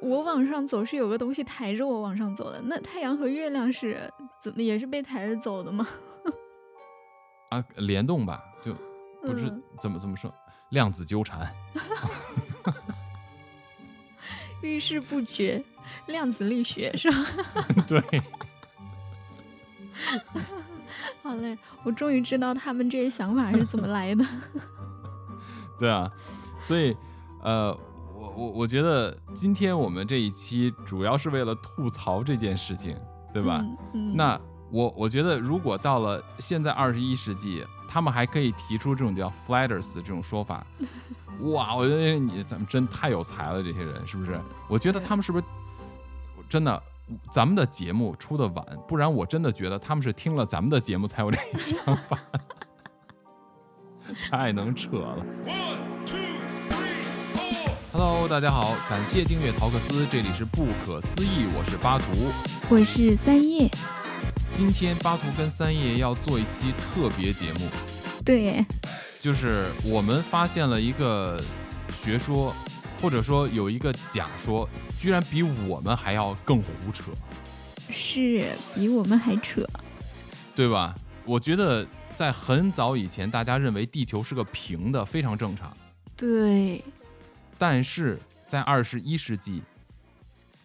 我往上走是有个东西抬着我往上走的，那太阳和月亮是怎么也是被抬着走的吗？啊，联动吧，就不是嗯怎么怎么说，量子纠缠。遇事不决，量子力学是吧？对，好嘞，我终于知道他们这些想法是怎么来的。对啊，所以呃，我我我觉得今天我们这一期主要是为了吐槽这件事情，对吧？嗯嗯那我我觉得，如果到了现在二十一世纪，他们还可以提出这种叫 flatters 这种说法，哇，我觉得你咱们真太有才了，这些人是不是？我觉得他们是不是真的？咱们的节目出的晚，不然我真的觉得他们是听了咱们的节目才有这个想法，太能扯了。Hello，大家好，感谢订阅陶克斯，这里是不可思议，我是巴图。我是三叶，今天巴图跟三叶要做一期特别节目，对，就是我们发现了一个学说，或者说有一个假说，居然比我们还要更胡扯，是比我们还扯。对吧？我觉得在很早以前，大家认为地球是个平的，非常正常。对，但是在二十一世纪，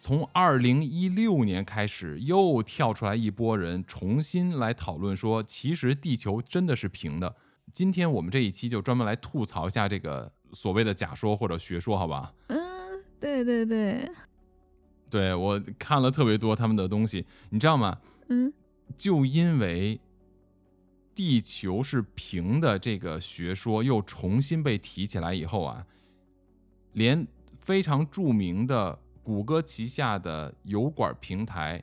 从二零一六年开始，又跳出来一波人，重新来讨论说，其实地球真的是平的。今天我们这一期就专门来吐槽一下这个所谓的假说或者学说，好吧？嗯，对对对，对我看了特别多他们的东西，你知道吗？嗯就因为地球是平的这个学说又重新被提起来以后啊，连非常著名的谷歌旗下的油管平台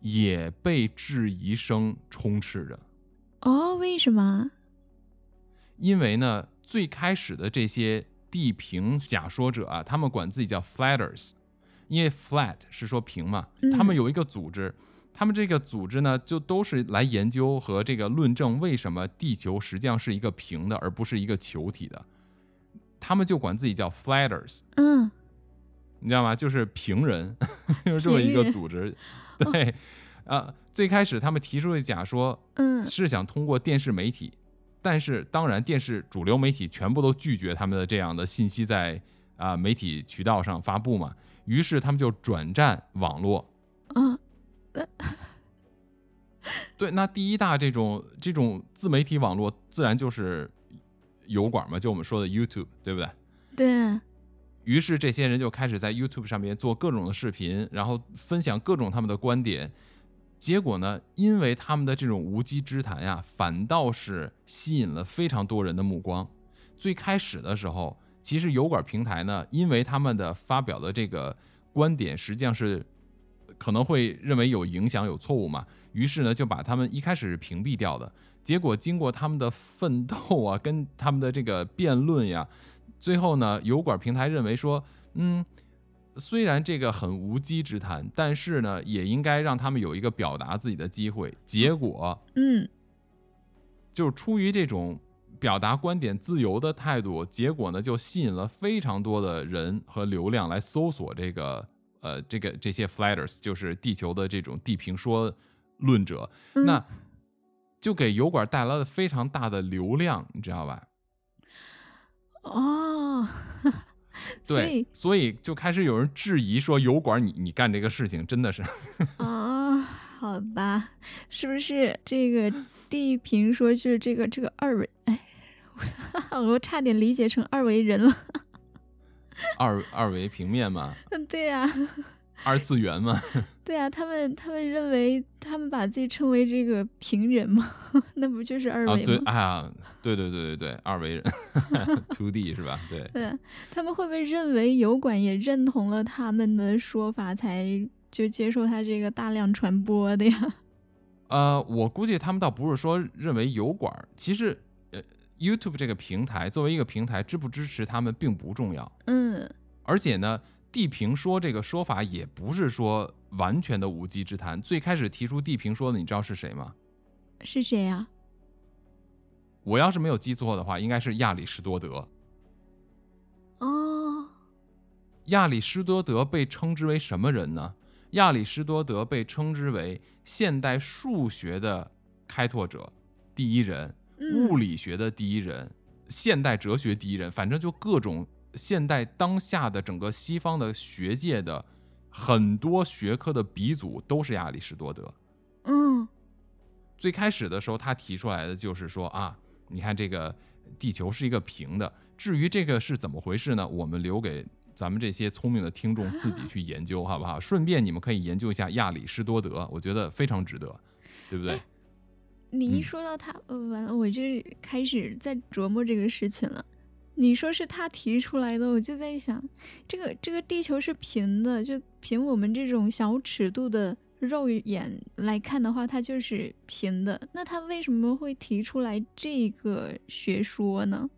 也被质疑声充斥着。哦，为什么？因为呢，最开始的这些地平假说者啊，他们管自己叫 flatters，因为 flat 是说平嘛，嗯他们有一个组织，他们这个组织呢，就都是来研究和这个论证为什么地球实际上是一个平的，而不是一个球体的。他们就管自己叫 flatters，嗯，你知道吗？就是平人，就是这么一个组织。对，啊，最开始他们提出的假说，嗯是想通过电视媒体，但是当然电视主流媒体全部都拒绝他们的这样的信息在啊、媒体渠道上发布嘛，于是他们就转战网络。嗯，对，那第一大这种这种自媒体网络，自然就是油管嘛，就我们说的 YouTube，对不对？对，于是这些人就开始在 YouTube 上面做各种的视频，然后分享各种他们的观点。结果呢，因为他们的这种无稽之谈呀，反倒是吸引了非常多人的目光。最开始的时候，其实油管平台呢，因为他们的发表的这个观点实际上是可能会认为有影响、有错误嘛，于是呢就把他们一开始是屏蔽掉的。结果经过他们的奋斗啊，跟他们的这个辩论呀，最后呢，油管平台认为说，嗯，虽然这个很无稽之谈，但是呢，也应该让他们有一个表达自己的机会。结果嗯就是出于这种表达观点自由的态度，结果呢，就吸引了非常多的人和流量来搜索这个呃这个这些 flatters，就是地球的这种地平说论者，嗯。那就给油管带来了非常大的流量，你知道吧？哦，对，所以就开始有人质疑说，油管你你干这个事情真的是啊，好吧，是不是这个地平说就是这个这个二维？哎，我差点理解成二维人了。二二维平面嘛，嗯，对呀、二次元嘛，对啊、他们他们认为他们把自己称为这个平人嘛？那不就是二维吗？哎呀，对对对对对，二维人，two D 是吧？对，对啊，他们会不会认为油管也认同了他们的说法，才就接受他这个大量传播的呀？呃，我估计他们倒不是说认为油管儿，其实呃，YouTube 这个平台作为一个平台，支不支持他们并不重要，嗯而且呢，地平说这个说法也不是说完全的无稽之谈。最开始提出地平说的，你知道是谁吗？是谁呀、我要是没有记错的话，应该是亚里士多德。哦，亚里士多德被称之为什么人呢？亚里士多德被称之为现代数学的开拓者第一人，嗯物理学的第一人，现代哲学第一人，反正就各种现代当下的整个西方的学界的很多学科的鼻祖都是亚里士多德。嗯最开始的时候，他提出来的就是说啊，你看这个地球是一个平的，至于这个是怎么回事呢？我们留给咱们这些聪明的听众自己去研究，好不好？顺便你们可以研究一下亚里士多德，我觉得非常值得，对不对？你一嗯说到他，呃完了，我就开始在琢磨这个事情了。你说是他提出来的，我就在想，这个这个地球是平的，就凭我们这种小尺度的肉眼来看的话，它就是平的。那他为什么会提出来这个学说呢？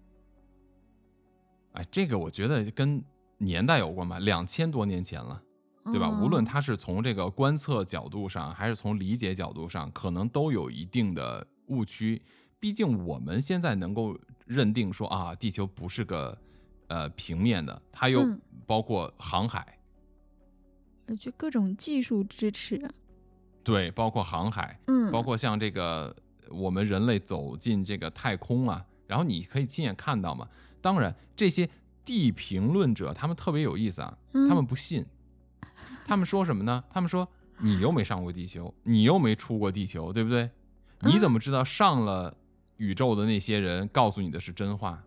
哎，这个我觉得跟年代有关吧，两千多年前了。对吧？哦无论他是从这个观测角度上，还是从理解角度上，可能都有一定的误区。毕竟我们现在能够认定说啊，地球不是个呃平面的，它又嗯包括航海，呃就各种技术支持啊。对，包括航海，嗯，包括像这个我们人类走进这个太空啊，然后你可以亲眼看到嘛。当然，这些地评论者他们特别有意思啊，他们嗯不信，他们说什么呢？他们说你又没上过地球，你又没出过地球，对不对？你怎么知道上了宇宙的那些人告诉你的是真话？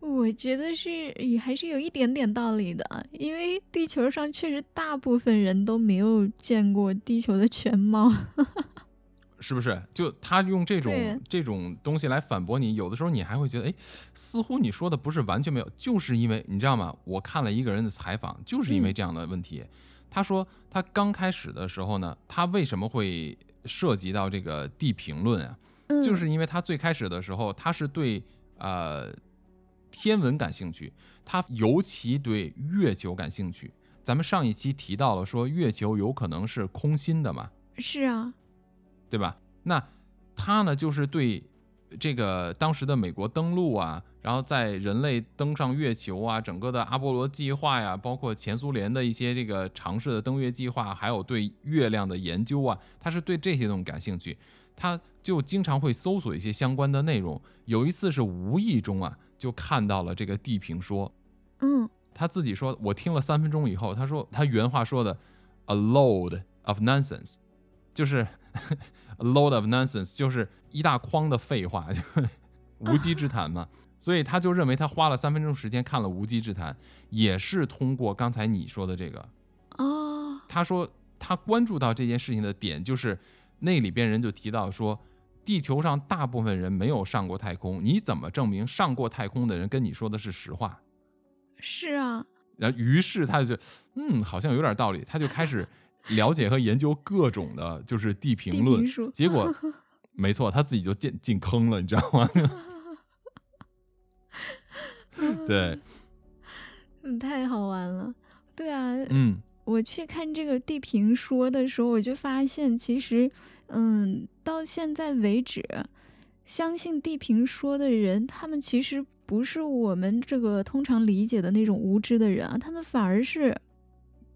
我觉得是也还是有一点点道理的，因为地球上确实大部分人都没有见过地球的全貌。是不是？就他用这种这种东西来反驳你，有的时候你还会觉得，哎，似乎你说的不是完全没有，就是因为你知道吗？我看了一个人的采访，就是因为嗯这样的问题。他说他刚开始的时候呢，他为什么会涉及到这个地评论啊？嗯，就是因为他最开始的时候，他是对呃天文感兴趣，他尤其对月球感兴趣。咱们上一期提到了说月球有可能是空心的嘛，是啊，对吧？那他呢，就是对这个当时的美国登陆啊，然后在人类登上月球啊，整个的阿波罗计划呀，包括前苏联的一些这个尝试的登月计划，还有对月亮的研究啊，他是对这些东西感兴趣，他就经常会搜索一些相关的内容。有一次是无意中啊，就看到了这个地平说，嗯他自己说，我听了三分钟以后，他说他原话说的，a load of nonsense，就是 a load of nonsense，就是一大筐的废话，就 无稽之谈嘛。所以他就认为他花了三分钟时间看了无稽之谈，也是通过刚才你说的这个，哦，他说他关注到这件事情的点就是那里边人就提到说，地球上大部分人没有上过太空，你怎么证明上过太空的人跟你说的是实话？是啊，然后于是他就嗯，好像有点道理，他就开始了解和研究各种的，就是地地评论平。结果 没错，他自己就进进坑了，你知道吗？对，嗯，太好玩了。对啊，嗯我去看这个地平说的时候，我就发现，其实，嗯，到现在为止，相信地平说的人，他们其实不是我们这个通常理解的那种无知的人啊，他们反而是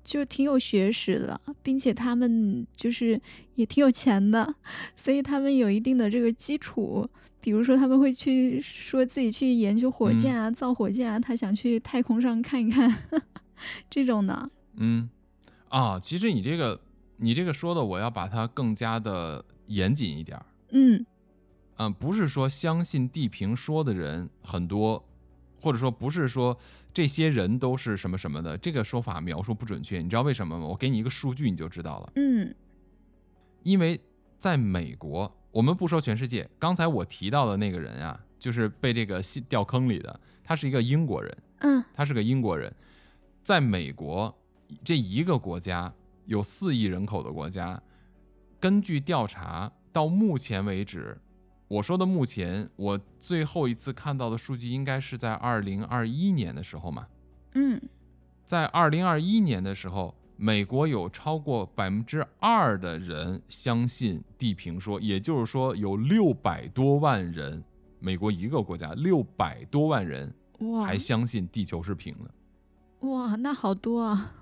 就挺有学识的，并且他们就是也挺有钱的，所以他们有一定的这个基础。比如说，他们会去说自己去研究火箭啊、造火箭啊，他想去太空上看一看 这种的。嗯啊，其实你这个你这个说的，我要把它更加的严谨一点儿。嗯嗯，不是说相信地平说的人很多，或者说不是说这些人都是什么什么的，这个说法描述不准确。你知道为什么吗？我给你一个数据你就知道了。嗯因为在美国，我们不说全世界，刚才我提到的那个人啊，就是被这个戏掉坑里的，他是一个英国人，嗯他是个英国人，在美国这一个国家有四亿人口的国家，根据调查到目前为止，我说的目前，我最后一次看到的数据应该是在二零二一年的时候嘛，嗯在二零二一年的时候，美国有超过百分之二的人相信地平说，也就是说有六百多万人，美国一个国家六百多万人哇还相信地球是平的。哇，那好多啊！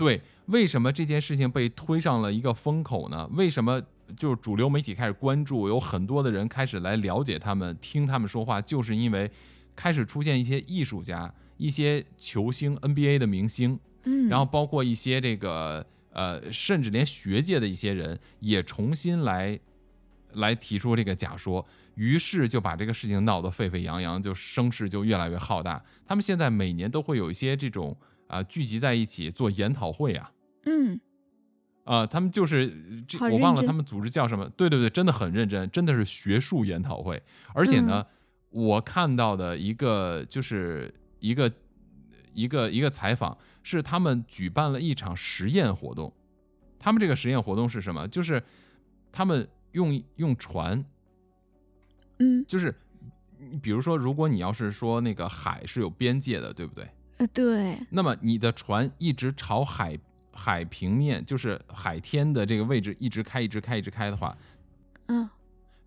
对，为什么这件事情被推上了一个风口呢？为什么就是主流媒体开始关注，有很多的人开始来了解他们，听他们说话，就是因为开始出现一些艺术家、一些球星、NBA 的明星，嗯，然后包括一些这个呃，甚至连学界的一些人也重新来来提出这个假说，于是就把这个事情闹得沸沸扬扬，就声势就越来越浩大。他们现在每年都会有一些这种啊、聚集在一起做研讨会啊，嗯，啊，他们就是这我忘了他们组织叫什么？对对对，真的很认真，真的是学术研讨会。而且呢，嗯我看到的一个就是一个一个一个采访，是他们举办了一场实验活动。他们这个实验活动是什么？就是他们用用船，嗯，就是你比如说，如果你要是说那个海是有边界的，对不对？呃，对，那么你的船一直朝海海平面，就是海天的这个位置一直开，一直开，一直开的话，嗯，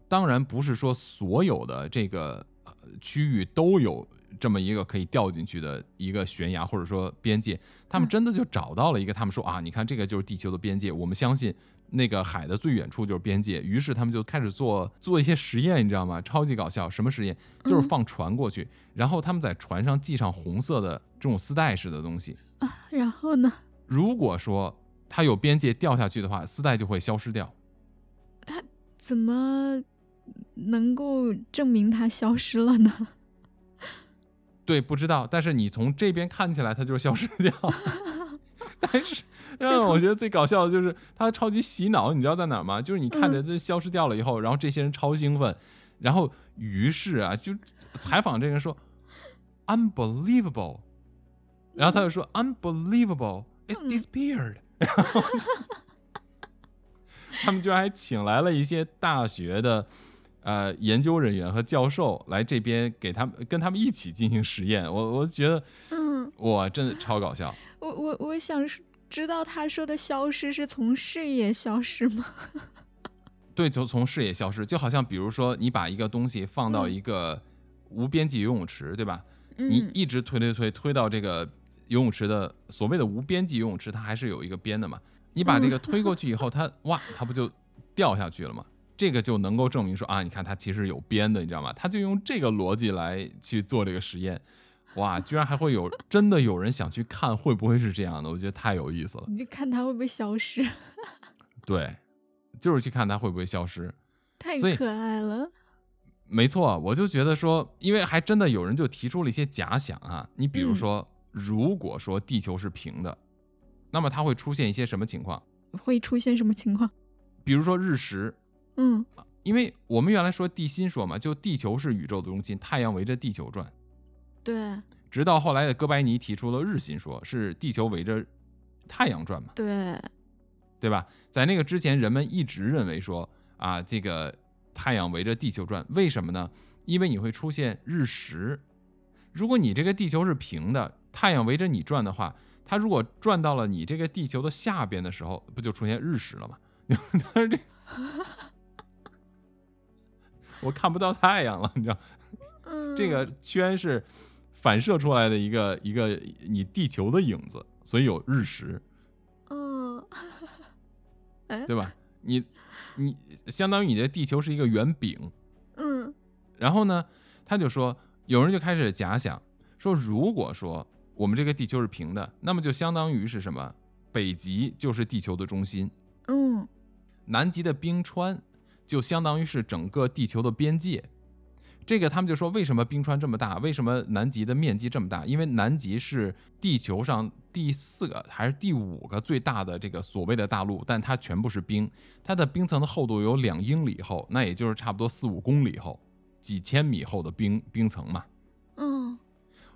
当然不是说所有的这个呃区域都有这么一个可以掉进去的一个悬崖或者说边界，他们嗯。真的就找到了一个，他们说啊，你看这个就是地球的边界，我们相信那个海的最远处就是边界，于是他们就开始做做一些实验，你知道吗？超级搞笑，什么实验？就是嗯放船过去，然后他们在船上系上红色的这种丝带式的东西，啊，然后呢？如果说它有边界掉下去的话，丝带就会消失掉。它怎么能够证明它消失了呢？对，不知道，但是你从这边看起来，它就是消失掉。但是让我觉得最搞笑的就是他超级洗脑，你知道在哪儿吗？就是你看着嗯这消失掉了以后，然后这些人超兴奋，然后于是啊，就采访这个人说 unbelievable，然后他就说 unbelievable it's 嗯 disappeared，然后他们居然还请来了一些大学的。呃，研究人员和教授来这边给他们跟他们一起进行实验，我我觉得嗯，哇，真的超搞笑。我我我想是知道他说的消失是从视野消失吗？对，就从视野消失，就好像比如说你把一个东西放到嗯一个无边际游泳池，对吧？你嗯一直推推推推到这个游泳池的所谓的无边际游泳池，它还是有一个边的嘛。你把这个推过去以后，它哇，它不就掉下去了吗？这个就能够证明说啊，你看它其实有边的，你知道吗？他就用这个逻辑来去做这个实验，哇，居然还会有真的有人想去看，会不会是这样的？我觉得太有意思了。你就看它会不会消失，对，就是去看它会不会消失。太可爱了。没错，我就觉得说，因为还真的有人就提出了一些假想啊，你比如嗯说，如果说地球是平的，那么它会出现一些什么情况？会出现什么情况？比如说日食，嗯因为我们原来说地心说嘛，就地球是宇宙的中心，太阳围着地球转。对直到后来的哥白尼提出了日心说，是地球围着太阳转嘛，对，对吧？在那个之前，人们一直认为说啊，这个太阳围着地球转，为什么呢？因为你会出现日食。如果你这个地球是平的，太阳围着你转的话，它如果转到了你这个地球的下边的时候，不就出现日食了吗？但是这我看不到太阳了，你知道，嗯，这个圈是反射出来的一个一个你地球的影子，所以有日食。嗯，哎，对吧？你你相当于你的地球是一个圆饼，嗯然后呢，他就说，有人就开始假想说，如果说我们这个地球是平的，那么就相当于是什么？北极就是地球的中心，嗯南极的冰川就相当于是整个地球的边界。这个他们就说，为什么冰川这么大？为什么南极的面积这么大？因为南极是地球上第四个还是第五个最大的这个所谓的大陆，但它全部是冰，它的冰层的厚度有两英里厚，那也就是差不多四五公里厚，几千米厚的冰冰层嘛。嗯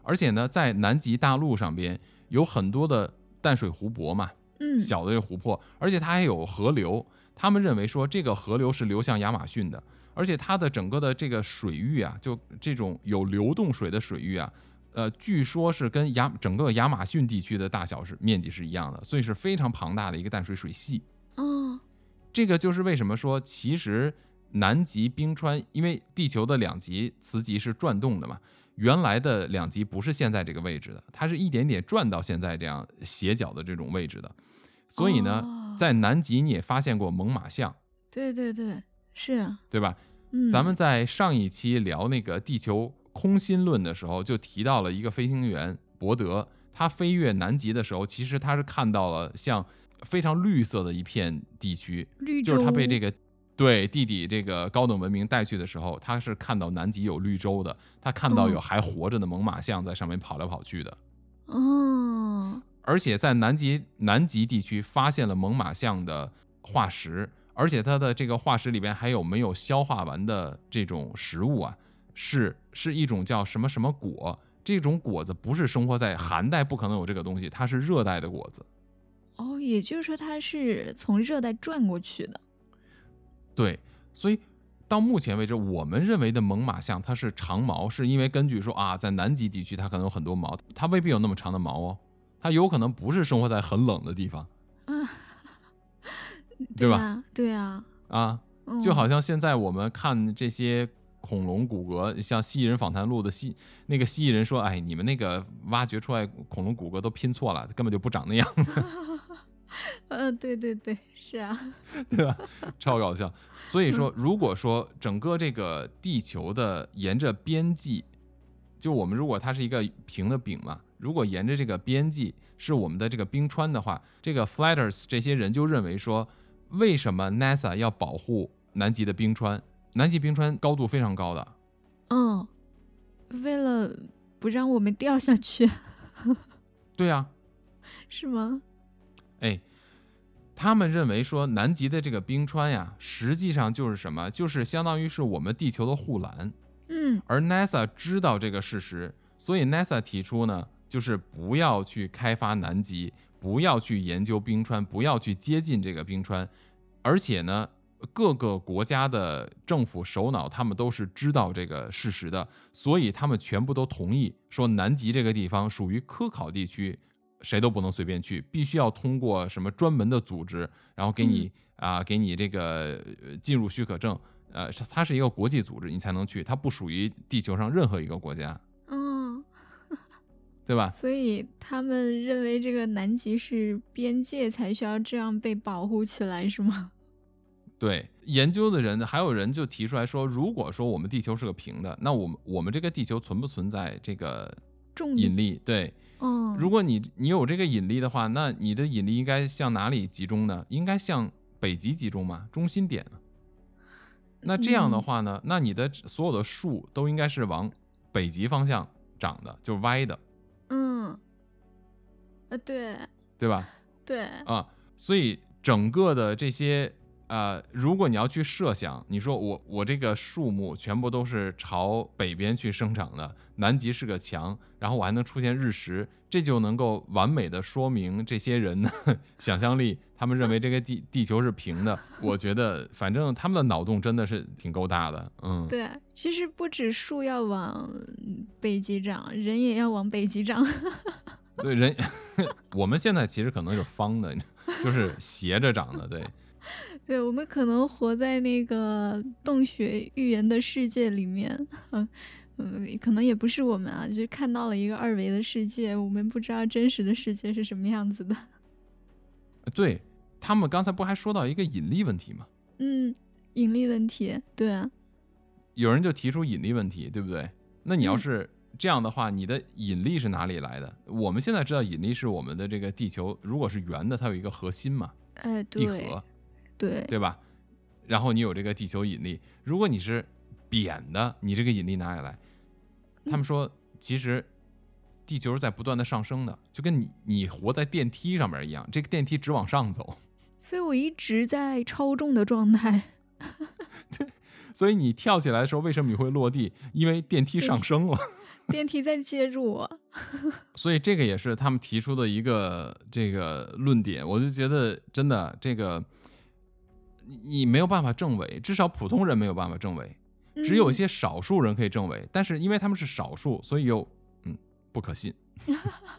而且呢，在南极大陆上边有很多的淡水湖泊嘛，嗯，小的这个湖泊，而且它还有河流。他们认为说这个河流是流向亚马逊的，而且它的整个的这个水域啊，就这种有流动水的水域啊，呃，据说是跟亚整个亚马逊地区的大小是面积是一样的，所以是非常庞大的一个淡水水系。哦，这个就是为什么说，其实南极冰川，因为地球的两极磁极是转动的嘛，原来的两极不是现在这个位置的，它是一点点转到现在这样斜角的这种位置的。所以呢，哦。在南极你也发现过猛犸象，对对对，是啊，对吧？嗯，咱们在上一期聊那个地球空心论的时候，就提到了一个飞行员伯德，他飞越南极的时候，其实他是看到了像非常绿色的一片地区，绿洲，就是他被这个对地底这个高等文明带去的时候，他是看到南极有绿洲的，他看到有哦还活着的猛犸象在上面跑来跑去的，哦，而且在南极南极地区发现了猛犸象的化石，而且它的这个化石里边还有没有消化完的这种食物啊，是是一种叫什么什么果，这种果子不是生活在寒带，不可能有这个东西，它是热带的果子。哦，也就是说它是从热带转过去的。对，所以到目前为止，我们认为的猛犸象它是长毛，是因为根据说啊，在南极地区它可能有很多毛，它未必有那么长的毛哦，它有可能不是生活在很冷的地方啊，对吧啊？对啊，啊，嗯就好像现在我们看这些恐龙骨骼，像《蜥蜴人访谈录》的蜥那个蜥蜴人说，哎，你们那个挖掘出来恐龙骨骼都拼错了，根本就不长那样，嗯，对对对，是啊，对吧？超搞笑。所以说，如果说整个这个地球的沿着边际，就我们如果它是一个平的饼嘛，如果沿着这个边际是我们的这个冰川的话，这个 Flatters 这些人就认为说，为什么 NASA 要保护南极的冰川？南极冰川高度非常高的，嗯，为了不让我们掉下去，对啊，是吗？哎，他们认为说南极的这个冰川呀，实际上就是什么？就是相当于是我们地球的护栏。嗯而 NASA 知道这个事实，所以 NASA 提出呢，就是不要去开发南极，不要去研究冰川，不要去接近这个冰川，而且呢。各个国家的政府首脑，他们都是知道这个事实的，所以他们全部都同意说，南极这个地方属于科考地区，谁都不能随便去，必须要通过什么专门的组织，然后给你啊、给你这个呃进入许可证，呃，它是一个国际组织，你才能去，它不属于地球上任何一个国家，嗯，对吧？所以他们认为这个南极是边界，才需要这样被保护起来，是吗？对，研究的人还有人就提出来说，如果说我们地球是个平的，那我们我们这个地球存不存在这个重引力？对，嗯，如果你你有这个引力的话，那你的引力应该向哪里集中呢？应该向北极集中嘛，中心点。那这样的嗯话呢，那你的所有的树都应该是往北极方向长的，就是歪的，嗯，呃，对对吧？对，啊，所以整个的这些呃，如果你要去设想，你说我我这个树木全部都是朝北边去生长的，南极是个墙，然后我还能出现日食，这就能够完美的说明这些人的 想象力，他们认为这个地地球是平的。我觉得反正他们的脑洞真的是挺够大的，嗯，对，其实不止树要往北极长，人也要往北极长。对人，我们现在其实可能是方的，就是斜着长的，对。对，我们可能活在那个洞穴预言的世界里面，嗯嗯，可能也不是我们啊，就是看到了一个二维的世界，我们不知道真实的世界是什么样子的。对他们刚才不还说到一个引力问题吗？嗯，引力问题，对啊，有人就提出引力问题，对不对？那你要嗯是这样的话，你的引力是哪里来的？我们现在知道引力是我们的这个地球，如果是圆的，它有一个核心嘛，哎，地核，对，对吧？然后你有这个地球引力，如果你是扁的，你这个引力哪里来？他们说，其实地球是在不断的上升的，就跟你你活在电梯上面一样，这个电梯只往上走，所以我一直在超重的状态。对 所以你跳起来的时候，为什么你会落地？因为电梯上升了。电梯在接住我。所以这个也是他们提出的一个这个论点，我就觉得真的这个你你没有办法证伪，至少普通人没有办法证伪，只有一嗯些少数人可以证伪，但是因为他们是少数，所以又嗯不可信。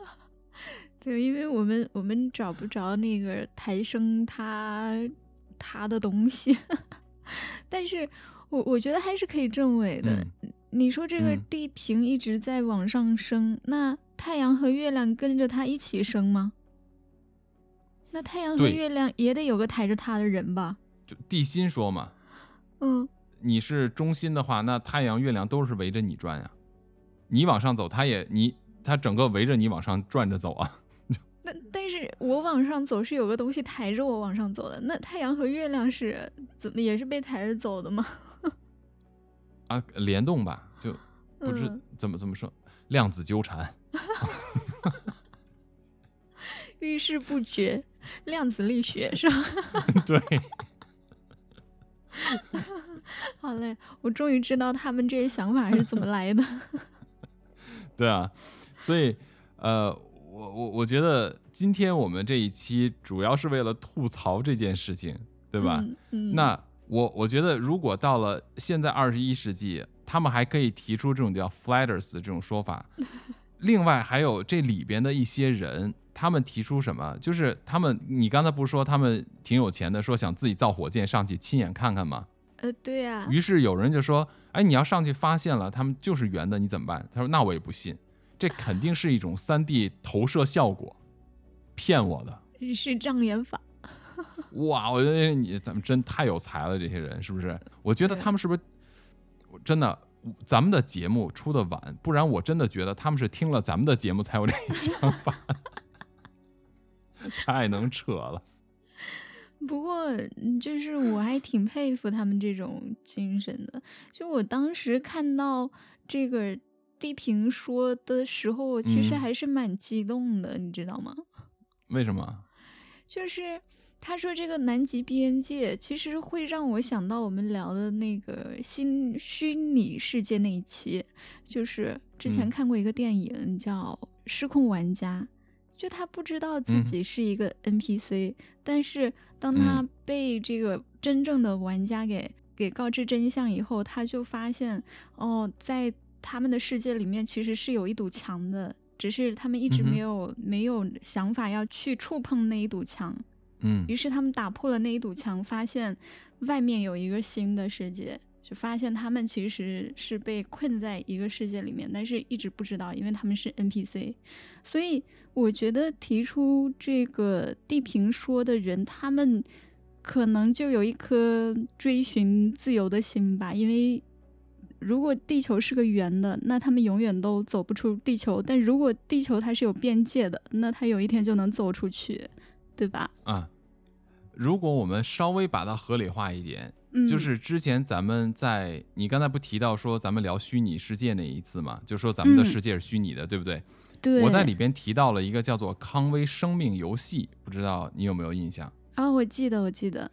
对，因为我们我们找不着那个抬升他他的东西，但是我我觉得还是可以证伪的。嗯你说这个嗯地平一直在往上升，那太阳和月亮跟着它一起升吗？那太阳和月亮也得有个抬着它的人吧？就地心说嘛，嗯，你是中心的话，那太阳、月亮都是围着你转呀。你往上走，它也你它整个围着你往上转着走啊。那但是我往上走是有个东西抬着我往上走的，那太阳和月亮是怎么也是被抬着走的吗？啊，联动吧，就不知嗯怎么怎么说，量子纠缠。遇事不决，量子力学是吧？对，好嘞，我终于知道他们这些想法是怎么来的。对啊，所以呃，我我我觉得今天我们这一期主要是为了吐槽这件事情，对吧？嗯嗯，那我我觉得，如果到了现在二十一世纪，他们还可以提出这种叫 “flatters” 这种说法。另外，还有这里边的一些人，他们提出什么？就是他们，你刚才不是说他们挺有钱的，说想自己造火箭上去亲眼看看吗？呃，对呀、于是有人就说：“哎，你要上去发现了，他们就是圆的，你怎么办？”他说：“那我也不信，这肯定是一种三 D 投射效果，骗我的。”是障眼法。哇，我觉得你咱们真太有才了，这些人是不是？我觉得他们是不是真的？咱们的节目出的晚，不然我真的觉得他们是听了咱们的节目才有这个想法，太能扯了。不过，嗯就是我还挺佩服他们这种精神的。就我当时看到这个地平说的时候，我其实嗯还是蛮激动的，你知道吗？为什么？就是他说这个南极边界，其实会让我想到我们聊的那个新虚拟世界那一期，就是之前嗯。看过一个电影叫《失控玩家》，就他不知道自嗯。己是一个 NPC，、但是当他嗯。被这个真正的玩家给给告知真相以后，他就发现哦，在他们的世界里面其实是有一堵墙的。只是他们一直没有、没有想法要去触碰那一堵墙，嗯于是他们打破了那一堵墙，发现外面有一个新的世界，就发现他们其实是被困在一个世界里面，但是一直不知道，因为他们是 NPC。所以我觉得提出这个地平说的人，他们可能就有一颗追寻自由的心吧，因为。如果地球是个圆的，那他们永远都走不出地球；但如果地球它是有边界的，那它有一天就能走出去，对吧？啊，如果我们稍微把它合理化一点，嗯，就是之前咱们在你刚才不提到说咱们聊虚拟世界那一次嘛，就说咱们的嗯世界是虚拟的，对不对？对，我在里边提到了一个叫做康威生命游戏，不知道你有没有印象？啊，我记得，我记得，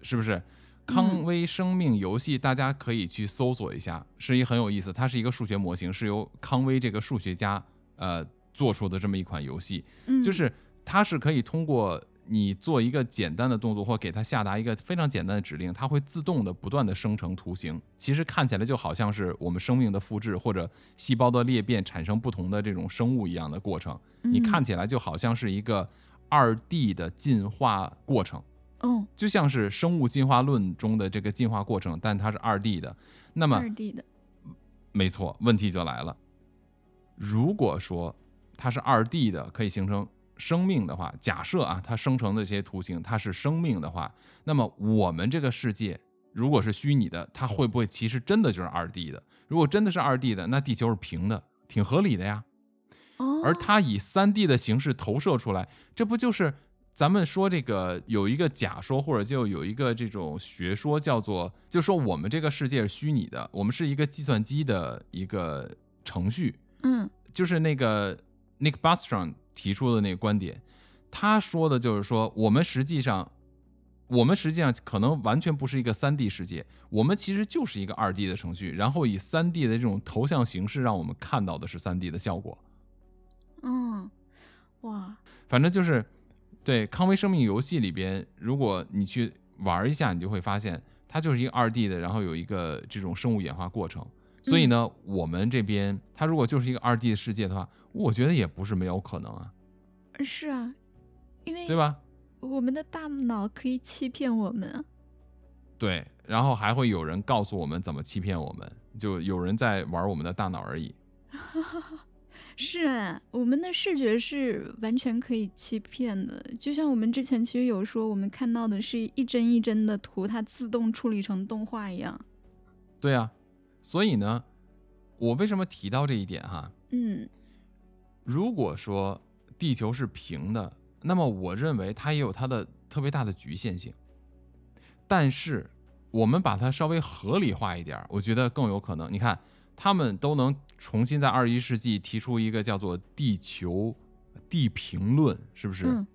是不是？嗯康威生命游戏，大家可以去搜索一下，是一很有意思。它是一个数学模型，是由康威这个数学家呃做出的这么一款游戏。嗯，就是它是可以通过你做一个简单的动作，或给它下达一个非常简单的指令，它会自动的不断的生成图形。其实看起来就好像是我们生命的复制或者细胞的裂变产生不同的这种生物一样的过程。你嗯看起来就好像是一个二 D 的进化过程。嗯，就像是生物进化论中的这个进化过程，但它是二 D 的。那么二 D 的，没错，问题就来了。如果说它是二 D 的，可以形成生命的话，假设啊，它生成的这些图形它是生命的话，那么我们这个世界如果是虚拟的，它会不会其实真的就是二 D 的？如果真的是二 D 的，那地球是平的，挺合理的呀。哦，而它以三 D 的形式投射出来，这不就是咱们说这个有一个假说，或者就有一个这种学说，叫做就说我们这个世界是虚拟的，我们是一个计算机的一个程序，嗯就是那个 Nick Bostrom 提出的那个观点，他说的就是说，我们实际上，我们实际上可能完全不是一个三 D 世界，我们其实就是一个二 D 的程序，然后以三 D 的这种头像形式让我们看到的是三 D 的效果。嗯，哇，反正就是，对康威生命游戏里边，如果你去玩一下，你就会发现它就是一个二 D 的，然后有一个这种生物演化过程。所以呢，我们这边它如果就是一个二 D 的世界的话，我觉得也不是没有可能啊，是啊，因为对吧？我们的大脑可以欺骗我们啊，对，然后还会有人告诉我们怎么欺骗我们，就有人在玩我们的大脑而已。是啊，我们的视觉是完全可以欺骗的，就像我们之前其实有说，我们看到的是一帧一帧的图，它自动处理成动画一样。对啊，所以呢，我为什么提到这一点哈？嗯，如果说地球是平的，那么我认为它也有它的特别大的局限性。但是我们把它稍微合理化一点，我觉得更有可能。你看，他们都能重新在二十一世纪提出一个叫做“地球地平论”，是不是？嗯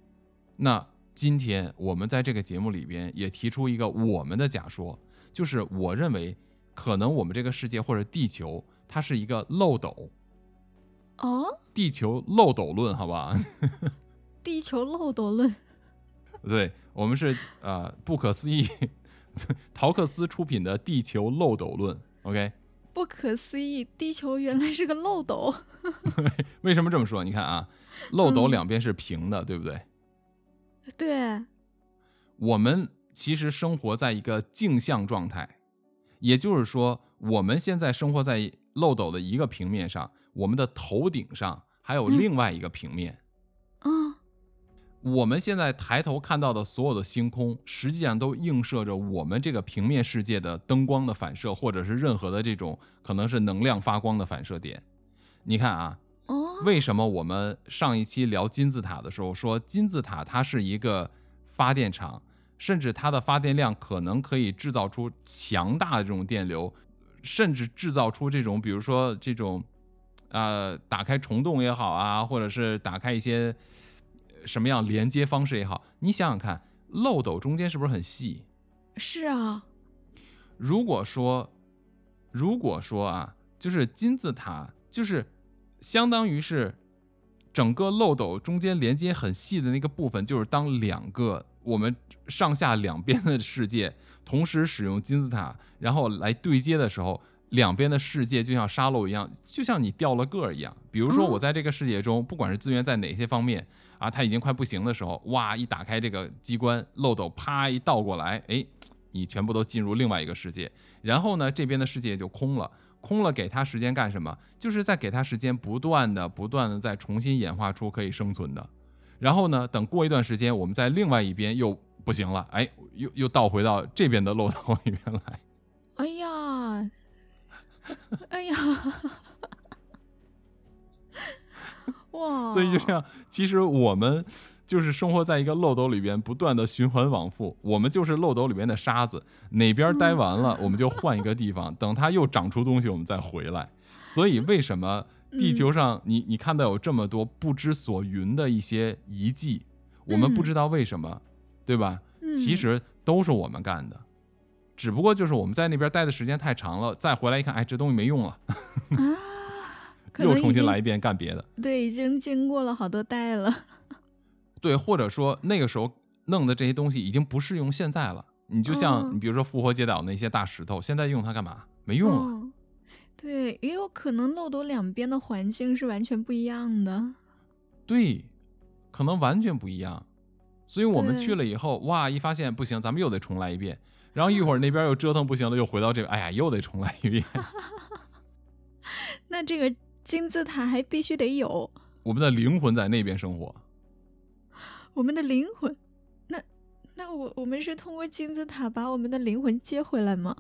那今天我们在这个节目里边也提出一个我们的假说，就是我认为可能我们这个世界或者地球它是一个漏斗，哦，地球漏斗论，好吧？地球漏斗论，对我们是呃不可思议，陶克斯出品的《地球漏斗论》。OK，不可思议，地球原来是个漏斗。为什么这么说？你看啊，漏斗嗯两边是平的，对不对？对，我们其实生活在一个镜像状态，也就是说，我们现在生活在漏斗的一个平面上，我们的头顶上还有嗯另外一个平面。嗯，我们现在抬头看到的所有的星空，实际上都映射着我们这个平面世界的灯光的反射，或者是任何的这种可能是能量发光的反射点。你看啊，哦，为什么我们上一期聊金字塔的时候说金字塔它是一个发电厂，甚至它的发电量可能可以制造出强大的这种电流，甚至制造出这种比如说这种呃打开虫洞也好啊，或者是打开一些什么样连接方式也好，你想想看，漏斗中间是不是很细？是啊，如果说，如果说啊，就是金字塔，就是相当于是整个漏斗中间连接很细的那个部分，就是当两个我们上下两边的世界同时使用金字塔，然后来对接的时候，两边的世界就像沙漏一样，就像你掉了个儿一样。比如说，我在这个世界中，不管是资源在哪些方面啊，它已经快不行的时候，哇，一打开这个机关，漏斗啪一倒过来，哎。你全部都进入另外一个世界，然后呢，这边的世界就空了，空了给他时间干什么？就是在给他时间，不断的、不断的再重新演化出可以生存的。然后呢，等过一段时间，我们在另外一边又不行了，哎，又又倒回到这边的漏斗里面来。哎呀，哎呀，哇！所以就这样，其实我们就是生活在一个漏斗里边，不断的循环往复。我们就是漏斗里边的沙子，哪边待完了，我们就换一个地方，等它又长出东西，我们再回来。所以为什么地球上你你看到有这么多不知所云的一些遗迹，我们不知道为什么，对吧？嗯其实都是我们干的。只不过就是我们在那边待的时间太长了，再回来一看，哎，这东西没用了，又重新来一遍干别的。对，已经经过了好多代了。对，或者说那个时候弄的这些东西已经不适用现在了。你就像嗯你比如说复活节岛那些大石头，现在用它干嘛？没用了。哦对，也有可能漏斗两边的环境是完全不一样的。对，可能完全不一样。所以我们去了以后，哇，一发现不行，咱们又得重来一遍。然后一会儿那边又折腾不行了，又回到这边，哎呀，又得重来一遍。那这个金字塔还必须得有我们的灵魂在那边生活。我们的灵魂。那那我我们是通过金字塔把我们的灵魂接回来吗？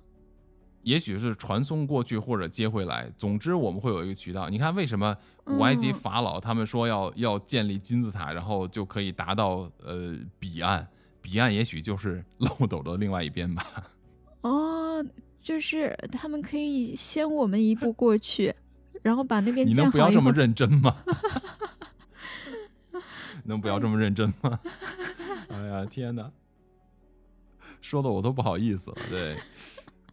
也许是传送过去或者接回来，总之我们会有一个渠道。你看，为什么古埃及嗯法老他们说要要建立金字塔，然后就可以达到呃彼岸？彼岸也许就是漏斗的另外一边吧。哦，就是他们可以先我们一步过去，然后把那边建你能不要这么认真吗？能不要这么认真吗？哎呀，天哪，说的我都不好意思了。对，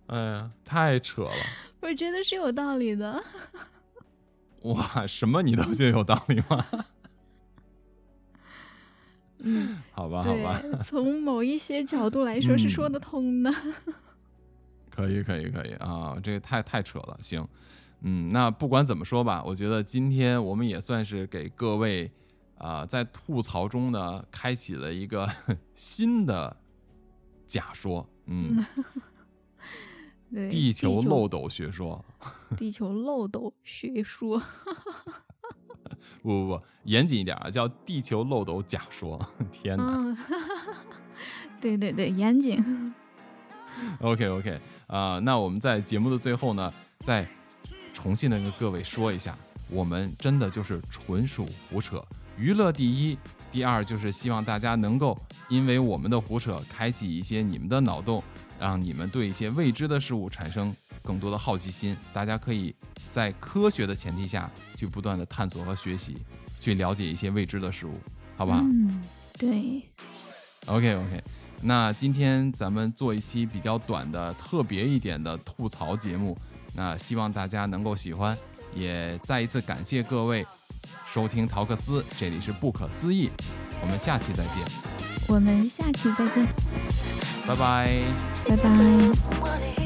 哎呀，太扯了。我觉得是有道理的。哇，什么你都觉得有道理吗？嗯，好吧，好吧。从某一些角度来说是说嗯得通的。可以，可以，可以啊！这个太太扯了，行，嗯，那不管怎么说吧，我觉得今天我们也算是给各位啊、在吐槽中呢，开启了一个 新的假说，嗯，对，地球漏斗学说，地球漏斗学说，不不不，严谨一点啊，叫地球漏斗假说。天哪！嗯，对对对，严谨。OK OK，啊、那我们在节目的最后呢，再重新的跟各位说一下，我们真的就是纯属胡扯，娱乐第一，第二就是希望大家能够因为我们的胡扯，开启一些你们的脑洞，让你们对一些未知的事物产生更多的好奇心。大家可以在科学的前提下去不断的探索和学习，去了解一些未知的事物，好不好？嗯，对，OK OK，那今天咱们做一期比较短的、特别一点的吐槽节目，那希望大家能够喜欢，也再一次感谢各位收听陶克斯，这里是不可思议，我们下期再见，我们下期再见，拜拜。拜拜。